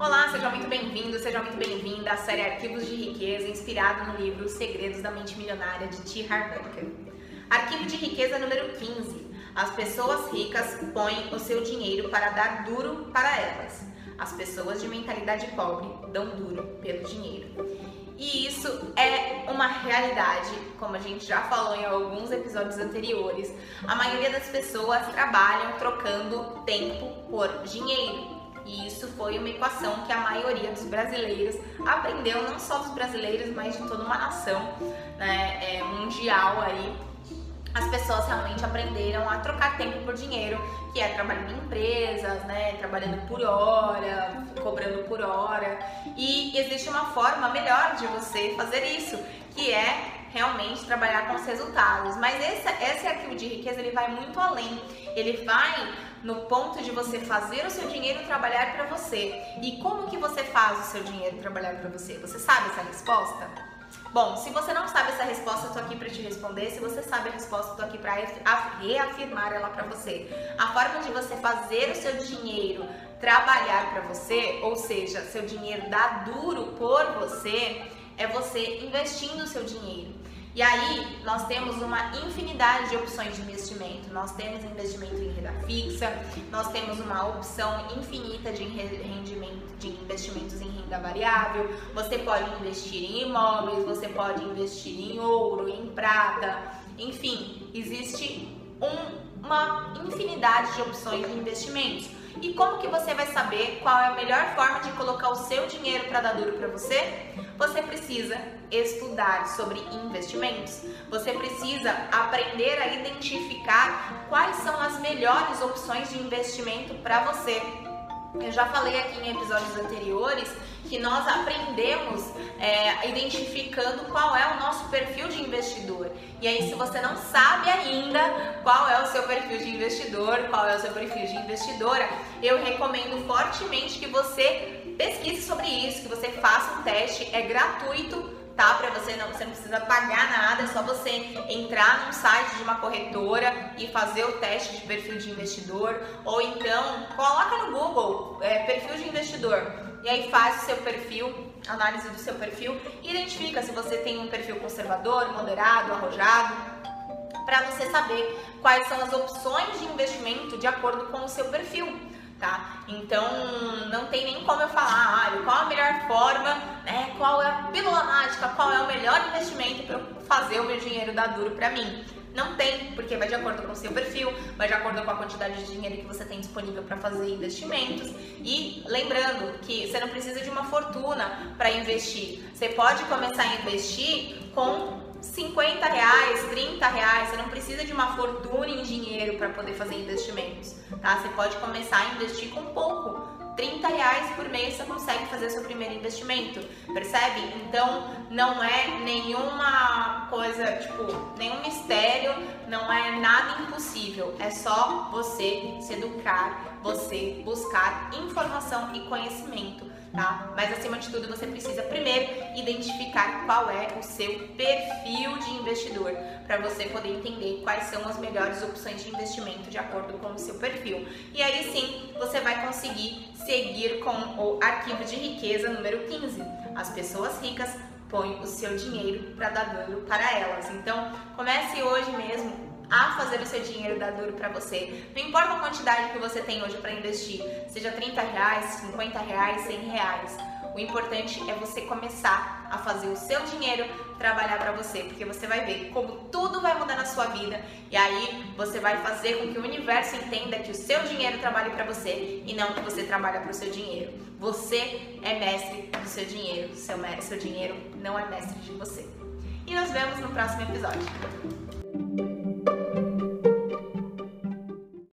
Olá, seja muito bem-vindo, seja muito bem-vinda à série Arquivos de Riqueza, inspirado no livro Os Segredos da Mente Milionária de T. Harv Eker. Arquivo de Riqueza número 15. As pessoas ricas põem o seu dinheiro para dar duro para elas. As pessoas de mentalidade pobre dão duro pelo dinheiro. E isso é uma realidade, como a gente já falou em alguns episódios anteriores. A maioria das pessoas trabalham trocando tempo por dinheiro. E isso foi uma equação que a maioria dos brasileiros aprendeu, não só dos brasileiros, mas de toda uma nação né, é, mundial aí. As pessoas realmente aprenderam a trocar tempo por dinheiro, que é trabalhando em empresas, né, trabalhando por hora, cobrando por hora. E existe uma forma melhor de você fazer isso, que é realmente trabalhar com os resultados. Mas esse, esse arquivo de riqueza ele vai muito além. Ele vai no ponto de você fazer o seu dinheiro trabalhar para você. E como que você faz o seu dinheiro trabalhar para você? Você sabe essa resposta? Bom, se você não sabe essa resposta, eu tô aqui para te responder. Se você sabe a resposta, eu tô aqui para reafirmar ela para você. A forma de você fazer o seu dinheiro trabalhar para você, ou seja, seu dinheiro dar duro por você, é você investindo o seu dinheiro. E aí, nós temos uma infinidade de opções de investimento. Nós temos investimento em renda fixa, nós temos uma opção infinita de rendimento de investimentos em renda variável. Você pode investir em imóveis, você pode investir em ouro, em prata, enfim, existe um, uma infinidade de opções de investimentos. E como que você vai saber qual é a melhor forma de colocar o seu dinheiro para dar duro para você? Você precisa estudar sobre investimentos. Você precisa aprender a identificar quais são as melhores opções de investimento para você. Eu já falei aqui em episódios anteriores que nós aprendemos é, identificando qual é o nosso perfil de investidor. E aí, se você não sabe ainda qual é o seu perfil de investidor, qual é o seu perfil de investidora, eu recomendo fortemente que você pesquise sobre isso, que você faça um teste, é gratuito tá? Para você não, você não precisa pagar nada, é só você entrar num site de uma corretora e fazer o teste de perfil de investidor, ou então coloca no Google é, perfil de investidor e aí faz o seu perfil, análise do seu perfil, identifica se você tem um perfil conservador, moderado, arrojado, para você saber quais são as opções de investimento de acordo com o seu perfil tá? Então não tem nem como eu falar, ah, qual a melhor forma? Qual é a pílula mágica, qual é o melhor investimento para fazer o meu dinheiro dar duro para mim? Não tem, porque vai de acordo com o seu perfil, vai de acordo com a quantidade de dinheiro que você tem disponível para fazer investimentos. E lembrando que você não precisa de uma fortuna para investir. Você pode começar a investir com 50 reais, 30 reais, você não precisa de uma fortuna em dinheiro para poder fazer investimentos, tá? Você pode começar a investir com pouco. 30 reais por mês você consegue fazer seu primeiro investimento, percebe? Então não é nenhuma coisa, tipo, nenhum mistério, não é nada impossível, é só você se educar, você buscar informação e conhecimento tá? Mas acima de tudo, você precisa primeiro identificar qual é o seu perfil de investidor, para você poder entender quais são as melhores opções de investimento de acordo com o seu perfil. E aí sim, você vai conseguir seguir com o arquivo de riqueza número 15. As pessoas ricas põem o seu dinheiro para dar dano para elas. Então, comece hoje mesmo a fazer o seu dinheiro dar duro para você. Não importa a quantidade que você tem hoje para investir, seja 30 reais, 50 reais, 100 reais. O importante é você começar a fazer o seu dinheiro trabalhar para você, porque você vai ver como tudo vai mudar na sua vida e aí você vai fazer com que o universo entenda que o seu dinheiro trabalhe para você e não que você trabalha para o seu dinheiro. Você é mestre do seu dinheiro, seu, seu dinheiro não é mestre de você. E nos vemos no próximo episódio.